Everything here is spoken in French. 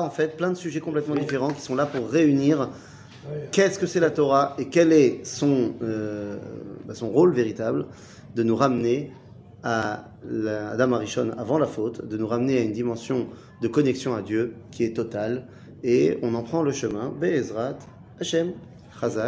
en fait, plein de sujets complètement différents qui sont là pour réunir. Qu'est-ce que c'est la Torah et quel est son, euh, bah, son rôle véritable de nous ramener à Adam Arishon avant la faute, de nous ramener à une dimension de connexion à Dieu qui est totale. Et on en prend le chemin, Be'ezrat, Hashem, Chazak.